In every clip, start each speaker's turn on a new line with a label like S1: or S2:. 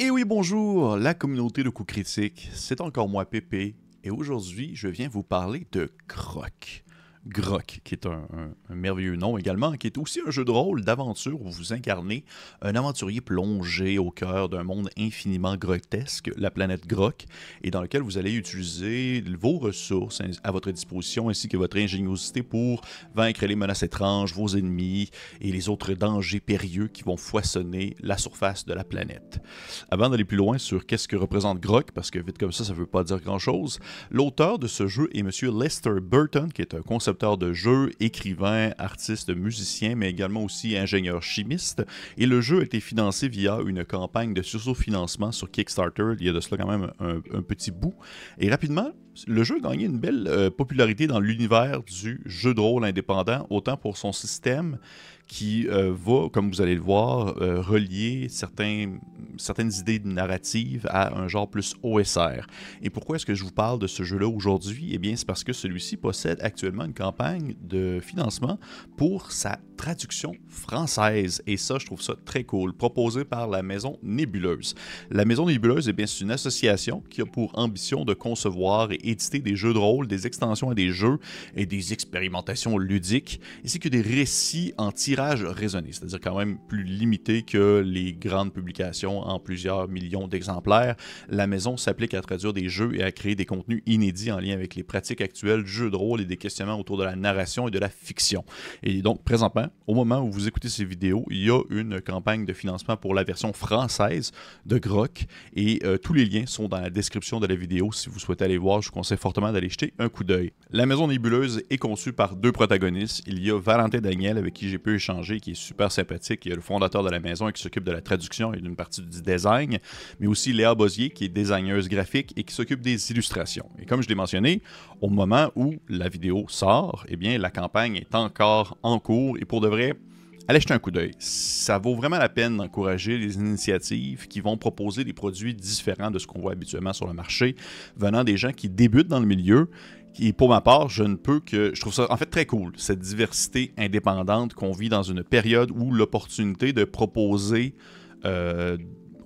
S1: Et oui, bonjour, la communauté de coups critiques, c'est encore moi Pépé, et aujourd'hui je viens vous parler de Croc. Grok, qui est un, merveilleux nom également, qui est aussi un jeu de rôle d'aventure où vous incarnez un aventurier plongé au cœur d'un monde infiniment grotesque, la planète Grok, et dans lequel vous allez utiliser vos ressources à votre disposition ainsi que votre ingéniosité pour vaincre les menaces étranges, vos ennemis et les autres dangers périlleux qui vont foisonner la surface de la planète. Avant d'aller plus loin sur qu'est-ce que représente Grok, parce que vite comme ça, ça ne veut pas dire grand-chose, l'auteur de ce jeu est M. Lester Burton, qui est un concepteur de jeux, écrivain, artiste, musicien, mais également aussi ingénieur chimiste. Et le jeu a été financé via une campagne de sursaut-financement sur Kickstarter. Il y a de cela quand même un, petit bout. Et rapidement, le jeu a gagné une belle euh, popularité dans l'univers du jeu de rôle indépendant, autant pour son système qui euh, va, comme vous allez le voir, euh, relier certaines idées narratives à un genre plus OSR. Et pourquoi est-ce que je vous parle de ce jeu-là aujourd'hui? Eh bien, c'est parce que celui-ci possède actuellement une campagne de financement pour sa traduction française. Et ça, je trouve ça très cool, proposé par la Maison Nébuleuse. La Maison Nébuleuse, eh bien, c'est une association qui a pour ambition de concevoir et éditer des jeux de rôle, des extensions à des jeux et des expérimentations ludiques, ainsi que des récits en tirage raisonné, c'est-à-dire quand même plus limité que les grandes publications en plusieurs millions d'exemplaires. La maison s'applique à traduire des jeux et à créer des contenus inédits en lien avec les pratiques actuelles du jeu de rôle et des questionnements autour de la narration et de la fiction. Et donc, présentement, au moment où vous écoutez ces vidéos, il y a une campagne de financement pour la version française de Grok et euh, tous les liens sont dans la description de la vidéo. Si vous souhaitez aller voir, je vous conseille fortement d'aller jeter un coup d'œil. La Maison Nébuleuse est conçue par deux protagonistes. Il y a Valentin Daniel avec qui j'ai pu échanger qui est super sympathique, qui est le fondateur de la maison et qui s'occupe de la traduction et d'une partie du design, mais aussi Léa Bosier, qui est designeuse graphique et qui s'occupe des illustrations. Et comme je l'ai mentionné, au moment où la vidéo sort, eh bien, la campagne est encore en cours et pour de vrai, allez jeter un coup d'œil. Ça vaut vraiment la peine d'encourager les initiatives qui vont proposer des produits différents de ce qu'on voit habituellement sur le marché, venant des gens qui débutent dans le milieu et pour ma part, je ne peux que. Je trouve ça en fait très cool, cette diversité indépendante qu'on vit dans une période où l'opportunité de proposer, euh,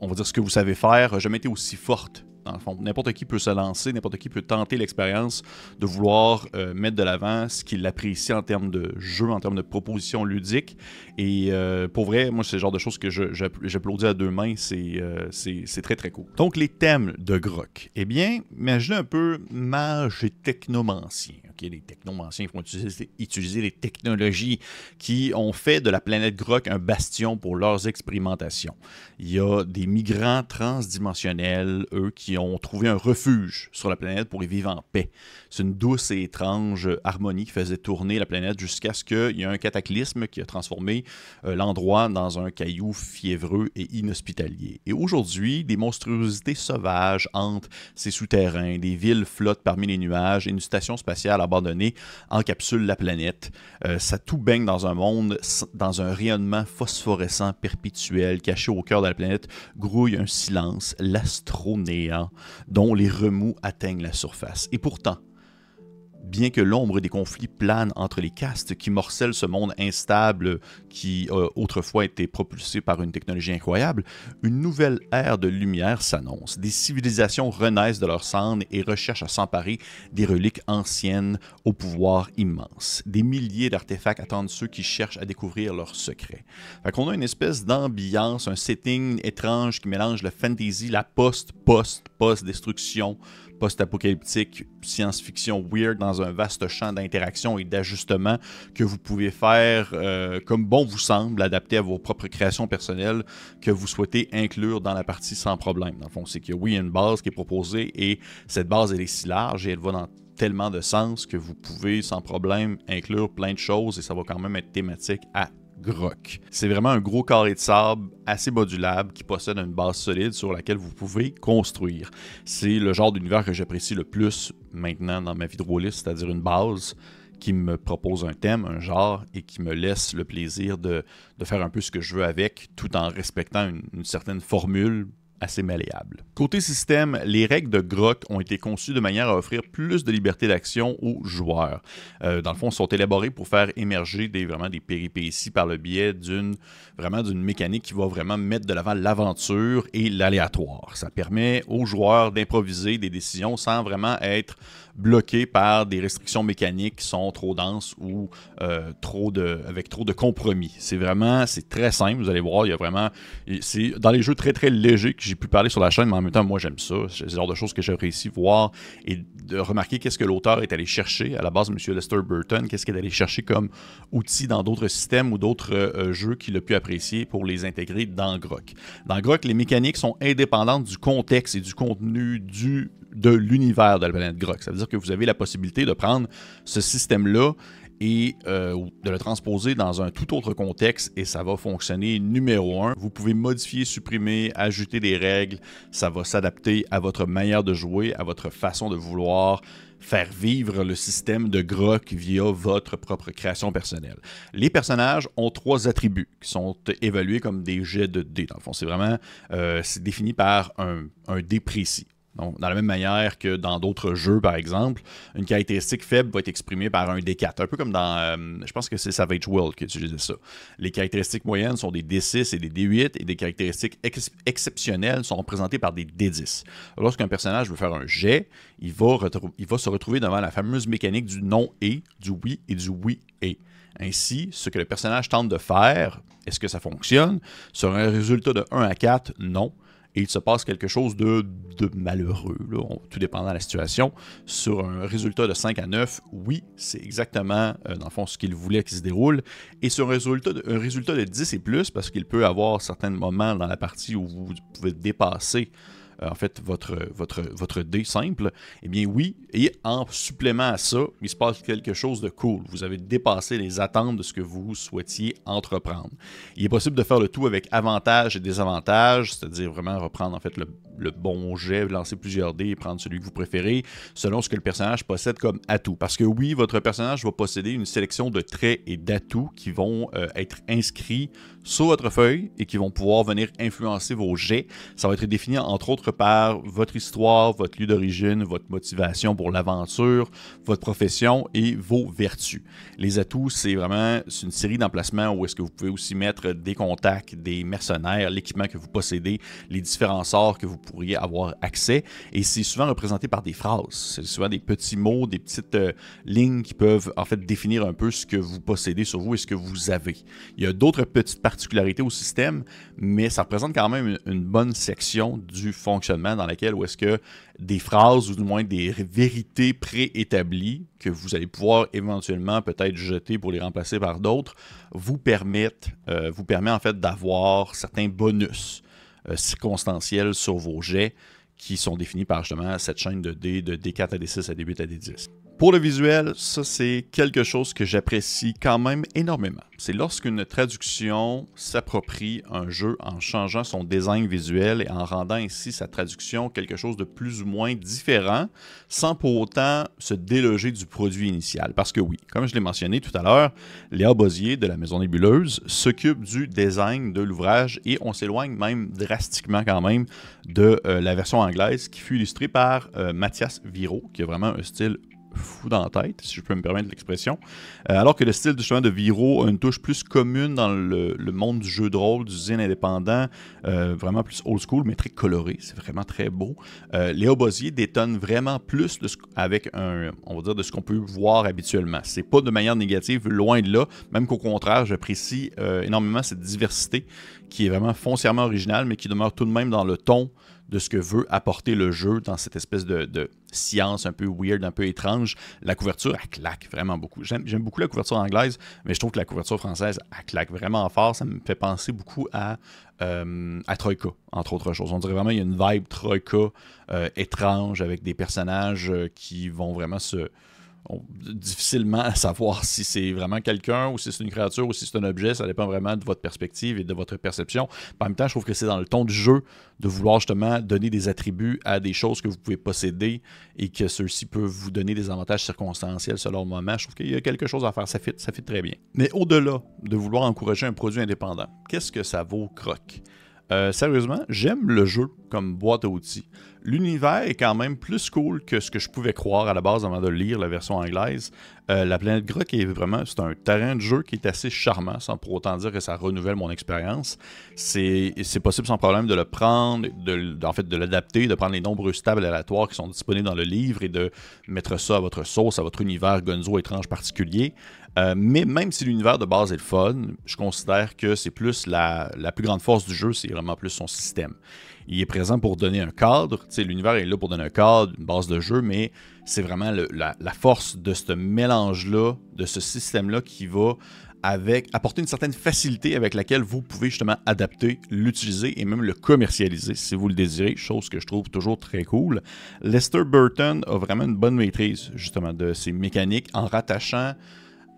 S1: on va dire, ce que vous savez faire, n'a jamais été aussi forte dans le fond, n'importe qui peut se lancer, n'importe qui peut tenter l'expérience de vouloir euh, mettre de l'avant ce qu'il apprécie en termes de jeu, en termes de propositions ludiques. Et euh, pour vrai, moi, c'est le genre de choses que j'applaudis à deux mains. Euh, c'est très, très cool. Donc, les thèmes de Grok. Eh bien, imaginez un peu mage et technomancien les technomanciens vont utiliser, utiliser, les technologies qui ont fait de la planète Grok un bastion pour leurs expérimentations. Il y a des migrants transdimensionnels, eux, qui ont trouvé un refuge sur la planète pour y vivre en paix. C'est une douce et étrange harmonie qui faisait tourner la planète jusqu'à ce qu'il y ait un cataclysme qui a transformé euh, l'endroit dans un caillou fiévreux et inhospitalier. Et aujourd'hui, des monstruosités sauvages hantent ces souterrains, des villes flottent parmi les nuages et une station spatiale abandonnée encapsule la planète. Euh, ça tout baigne dans un monde, dans un rayonnement phosphorescent perpétuel caché au cœur de la planète, grouille un silence, l'astronéant, dont les remous atteignent la surface. Et pourtant, bien que l'ombre des conflits plane entre les castes qui morcellent ce monde instable qui a autrefois été propulsé par une technologie incroyable, une nouvelle ère de lumière s'annonce. Des civilisations renaissent de leurs cendres et recherchent à s'emparer des reliques anciennes au pouvoir immense. Des milliers d'artefacts attendent ceux qui cherchent à découvrir leurs secrets. Fait qu'on a une espèce d'ambiance, un setting étrange qui mélange la fantasy, la post-post-post-destruction, post-apocalyptique, science-fiction weird dans un vaste champ d'interaction et d'ajustement que vous pouvez faire euh, comme bon vous semble, adapté à vos propres créations personnelles que vous souhaitez inclure dans la partie sans problème. Dans le fond, c'est qu'il y a oui une base qui est proposée et cette base elle est si large et elle va dans tellement de sens que vous pouvez sans problème inclure plein de choses et ça va quand même être thématique à C'est vraiment un gros carré de sable assez modulable qui possède une base solide sur laquelle vous pouvez construire. C'est le genre d'univers que j'apprécie le plus maintenant dans ma vie de c'est-à-dire une base qui me propose un thème, un genre, et qui me laisse le plaisir de, faire un peu ce que je veux avec, tout en respectant une, certaine formule malléable. Côté système, les règles de Grok ont été conçues de manière à offrir plus de liberté d'action aux joueurs. Euh, dans le fond, sont élaborées pour faire émerger des, vraiment des péripéties par le biais d'une mécanique qui va vraiment mettre de l'avant l'aventure et l'aléatoire. Ça permet aux joueurs d'improviser des décisions sans vraiment être bloqués par des restrictions mécaniques qui sont trop denses ou euh, trop de, avec trop de compromis. C'est vraiment, très simple. Vous allez voir, il y a vraiment, c'est dans les jeux très très légers j'ai pu parler sur la chaîne, mais en même temps, moi j'aime ça. C'est le genre de choses que j'apprécie voir et de remarquer qu'est-ce que l'auteur est allé chercher. À la base, M. Lester Burton, qu'est-ce qu'il est allé chercher comme outil dans d'autres systèmes ou d'autres euh, jeux qu'il a pu apprécier pour les intégrer dans Grok. Dans Grok, les mécaniques sont indépendantes du contexte et du contenu du de l'univers de la planète Grok. Ça veut dire que vous avez la possibilité de prendre ce système-là et euh, de le transposer dans un tout autre contexte et ça va fonctionner numéro un. Vous pouvez modifier, supprimer, ajouter des règles. Ça va s'adapter à votre manière de jouer, à votre façon de vouloir faire vivre le système de Grok via votre propre création personnelle. Les personnages ont trois attributs qui sont évalués comme des jets de dés. Dans le fond, c'est vraiment euh, défini par un dé précis. Donc, dans la même manière que dans d'autres jeux, par exemple, une caractéristique faible va être exprimée par un D4. Un peu comme dans, euh, je pense que c'est Savage World qui utilisait ça. Les caractéristiques moyennes sont des D6 et des D8 et des caractéristiques exceptionnelles sont représentées par des D10. Lorsqu'un personnage veut faire un jet, il va, il va se retrouver devant la fameuse mécanique du non et, du oui et du oui et. Ainsi, ce que le personnage tente de faire, est-ce que ça fonctionne? Sur un résultat de 1 à 4, non et il se passe quelque chose de, malheureux, tout dépendant de la situation. Sur un résultat de 5 à 9, oui, c'est exactement, euh, dans le fond, ce qu'il voulait qu'il se déroule. Et sur un résultat, de, un résultat de 10 et plus, parce qu'il peut avoir certains moments dans la partie où vous pouvez dépasser en fait, votre, dé simple, eh bien oui, et en supplément à ça, il se passe quelque chose de cool. Vous avez dépassé les attentes de ce que vous souhaitiez entreprendre. Il est possible de faire le tout avec avantages et désavantages, c'est-à-dire vraiment reprendre en fait le, le, bon jet, lancer plusieurs dés et prendre celui que vous préférez, selon ce que le personnage possède comme atout. Parce que oui, votre personnage va posséder une sélection de traits et d'atouts qui vont euh, être inscrits sur votre feuille et qui vont pouvoir venir influencer vos jets. Ça va être défini entre autres par votre histoire, votre lieu d'origine, votre motivation pour l'aventure, votre profession et vos vertus. Les atouts, c'est vraiment une série d'emplacements où est-ce que vous pouvez aussi mettre des contacts, des mercenaires, l'équipement que vous possédez, les différents sorts que vous pourriez avoir accès. Et c'est souvent représenté par des phrases. C'est souvent des petits mots, des petites euh, lignes qui peuvent en fait définir un peu ce que vous possédez sur vous et ce que vous avez. Il y a d'autres petites particularités au système, mais ça représente quand même une, bonne section du fonctionnement dans laquelle où est-ce que des phrases ou du moins des vérités préétablies que vous allez pouvoir éventuellement peut-être jeter pour les remplacer par d'autres vous permettent, euh, vous permet en fait d'avoir certains bonus euh, circonstanciels sur vos jets qui sont définis par justement cette chaîne de D de D4 à D6 à D8 à D10. Pour le visuel, ça c'est quelque chose que j'apprécie quand même énormément. C'est lorsqu'une traduction s'approprie un jeu en changeant son design visuel et en rendant ainsi sa traduction quelque chose de plus ou moins différent, sans pour autant se déloger du produit initial. Parce que oui, comme je l'ai mentionné tout à l'heure, Léa Bosier de la Maison Nébuleuse s'occupe du design de l'ouvrage et on s'éloigne même drastiquement quand même de euh, la version anglaise qui fut illustrée par euh, Mathias Viro, qui a vraiment un style fou dans la tête, si je peux me permettre l'expression. Euh, alors que le style justement de Viro a une touche plus commune dans le, monde du jeu de rôle, du indépendant, euh, vraiment plus old school, mais très coloré. C'est vraiment très beau. Euh, Léo Bosier détonne vraiment plus avec un, on va dire, de ce qu'on peut voir habituellement. C'est pas de manière négative, loin de là. Même qu'au contraire, j'apprécie énormément cette diversité qui est vraiment foncièrement originale, mais qui demeure tout de même dans le ton de ce que veut apporter le jeu dans cette espèce de, science un peu weird, un peu étrange. La couverture, elle claque vraiment beaucoup. J'aime beaucoup la couverture anglaise, mais je trouve que la couverture française, elle claque vraiment fort. Ça me fait penser beaucoup à, euh, Troika, entre autres choses. On dirait vraiment qu'il y a une vibe Troika euh, étrange avec des personnages euh, qui vont vraiment se difficilement à savoir si c'est vraiment quelqu'un ou si c'est une créature ou si c'est un objet. Ça dépend vraiment de votre perspective et de votre perception. En même temps, je trouve que c'est dans le ton du jeu de vouloir justement donner des attributs à des choses que vous pouvez posséder et que ceux-ci peuvent vous donner des avantages circonstanciels selon le moment. Je trouve qu'il y a quelque chose à faire. Ça fit, très bien. Mais au-delà de vouloir encourager un produit indépendant, qu'est-ce que ça vaut croc? Euh, sérieusement, j'aime le jeu comme boîte à outils. L'univers est quand même plus cool que ce que je pouvais croire à la base avant de lire la version anglaise. Euh, la planète Grok est vraiment, un terrain de jeu qui est assez charmant, sans pour autant dire que ça renouvelle mon expérience. C'est possible sans problème de le prendre, de, fait de l'adapter, de prendre les nombreux tables aléatoires qui sont disponibles dans le livre et de mettre ça à votre sauce, à votre univers gonzo étrange particulier. Euh, mais même si l'univers de base est le fun, je considère que c'est plus la, plus grande force du jeu, c'est vraiment plus son système. Il est présent pour donner un cadre, l'univers est là pour donner un cadre, une base de jeu, mais c'est vraiment la, la, force de ce mélange-là, de ce système-là qui va avec, apporter une certaine facilité avec laquelle vous pouvez justement adapter, l'utiliser et même le commercialiser si vous le désirez, chose que je trouve toujours très cool. Lester Burton a vraiment une bonne maîtrise justement de ces mécaniques en rattachant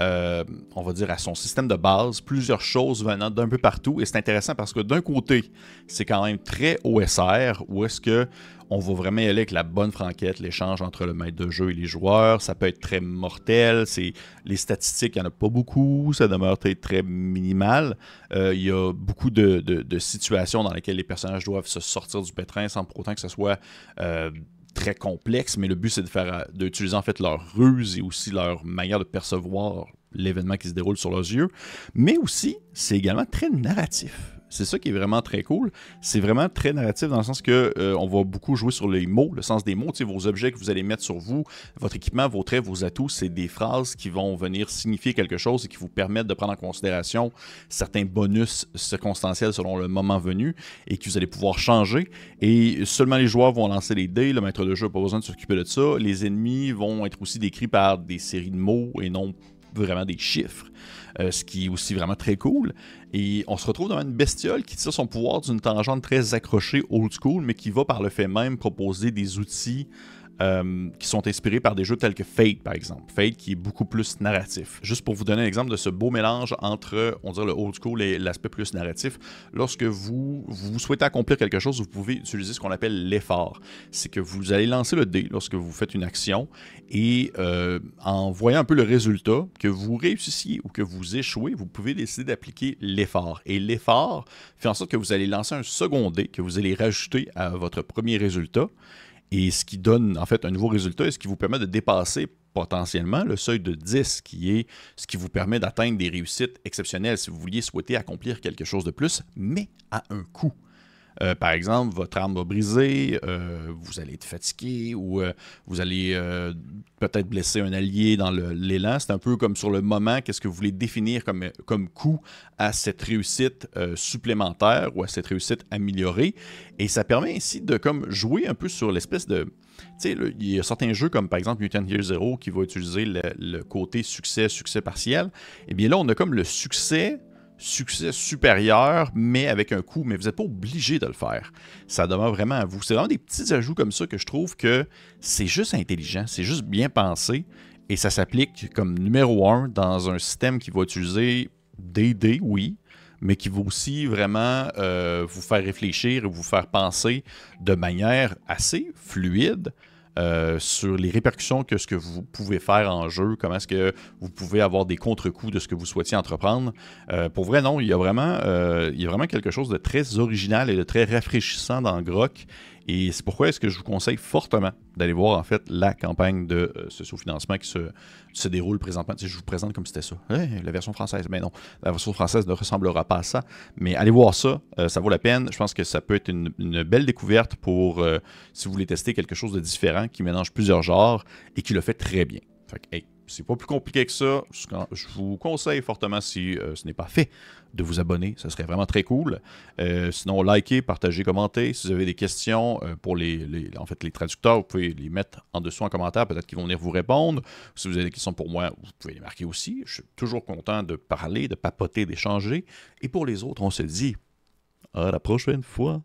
S1: euh, on va dire, à son système de base, plusieurs choses venant d'un peu partout. Et c'est intéressant parce que d'un côté, c'est quand même très OSR, où est-ce que on va vraiment aller avec la bonne franquette, l'échange entre le maître de jeu et les joueurs. Ça peut être très mortel. C'est les statistiques, il n'y en a pas beaucoup. Ça demeure très, minimal. Euh, il y a beaucoup de, situations dans lesquelles les personnages doivent se sortir du pétrin sans pour autant que ce soit euh, très complexe, mais le but c'est de faire d'utiliser en fait leur ruse et aussi leur manière de percevoir l'événement qui se déroule sur leurs yeux. Mais aussi, c'est également très narratif. C'est ça qui est vraiment très cool. C'est vraiment très narratif dans le sens que euh, on va beaucoup jouer sur les mots, le sens des mots, vos objets que vous allez mettre sur vous, votre équipement, vos traits, vos atouts, c'est des phrases qui vont venir signifier quelque chose et qui vous permettent de prendre en considération certains bonus circonstanciels selon le moment venu et que vous allez pouvoir changer. Et seulement les joueurs vont lancer les dés, le maître de jeu n'a pas besoin de s'occuper de ça. Les ennemis vont être aussi décrits par des séries de mots et non vraiment des chiffres, euh, ce qui est aussi vraiment très cool. Et on se retrouve dans une bestiole qui tire son pouvoir d'une tangente très accrochée old school, mais qui va par le fait même proposer des outils euh, qui sont inspirés par des jeux tels que Fate, par exemple. Fate qui est beaucoup plus narratif. Juste pour vous donner un exemple de ce beau mélange entre, on dirait, le old school et l'aspect plus narratif. Lorsque vous, vous souhaitez accomplir quelque chose, vous pouvez utiliser ce qu'on appelle l'effort. C'est que vous allez lancer le dé lorsque vous faites une action et euh, en voyant un peu le résultat, que vous réussissiez ou que vous échouez, vous pouvez décider d'appliquer l'effort. Et l'effort fait en sorte que vous allez lancer un second dé que vous allez rajouter à votre premier résultat et ce qui donne en fait un nouveau résultat et ce qui vous permet de dépasser potentiellement le seuil de 10 qui est ce qui vous permet d'atteindre des réussites exceptionnelles si vous vouliez souhaiter accomplir quelque chose de plus, mais à un coût. Euh, par exemple, votre arme va briser, euh, vous allez être fatigué ou euh, vous allez peut-être blesser un allié dans l'élan. C'est un peu comme sur le moment, qu'est-ce que vous voulez définir comme, comme coût à cette réussite supplémentaire ou à cette réussite améliorée. Et ça permet ainsi de comme jouer un peu sur l'espèce de... Tu sais, il y a certains jeux comme par exemple Mutant Year Zero qui va utiliser le, le côté succès, succès partiel. Et eh bien là, on a comme le succès succès supérieur, mais avec un coût, mais vous n'êtes pas obligé de le faire. Ça demeure vraiment à vous. C'est vraiment des petits ajouts comme ça que je trouve que c'est juste intelligent, c'est juste bien pensé, et ça s'applique comme numéro un dans un système qui va utiliser des dés, oui, mais qui va aussi vraiment euh, vous faire réfléchir et vous faire penser de manière assez fluide euh, sur les répercussions que ce que vous pouvez faire en jeu, comment est-ce que vous pouvez avoir des contre-coups de ce que vous souhaitiez entreprendre. Euh, pour vrai, non, il y, a vraiment, euh, il y a vraiment quelque chose de très original et de très rafraîchissant dans Grok. Et c'est pourquoi est-ce que je vous conseille fortement d'aller voir en fait la campagne de euh, socio-financement qui se, se, déroule présentement. je vous présente comme c'était ça. la version française, mais non, la version française ne ressemblera pas à ça. Mais allez voir ça, euh, ça vaut la peine. Je pense que ça peut être une, belle découverte pour euh, si vous voulez tester quelque chose de différent qui mélange plusieurs genres et qui le fait très bien. Fait que, c'est pas plus compliqué que ça. Je vous conseille fortement, si euh, ce n'est pas fait, de vous abonner. Ce serait vraiment très cool. Euh, sinon, likez, partagez, commentez. Si vous avez des questions euh, pour les, en fait, les traducteurs, vous pouvez les mettre en dessous en commentaire. Peut-être qu'ils vont venir vous répondre. Si vous avez des questions pour moi, vous pouvez les marquer aussi. Je suis toujours content de parler, de papoter, d'échanger. Et pour les autres, on se dit à la prochaine fois.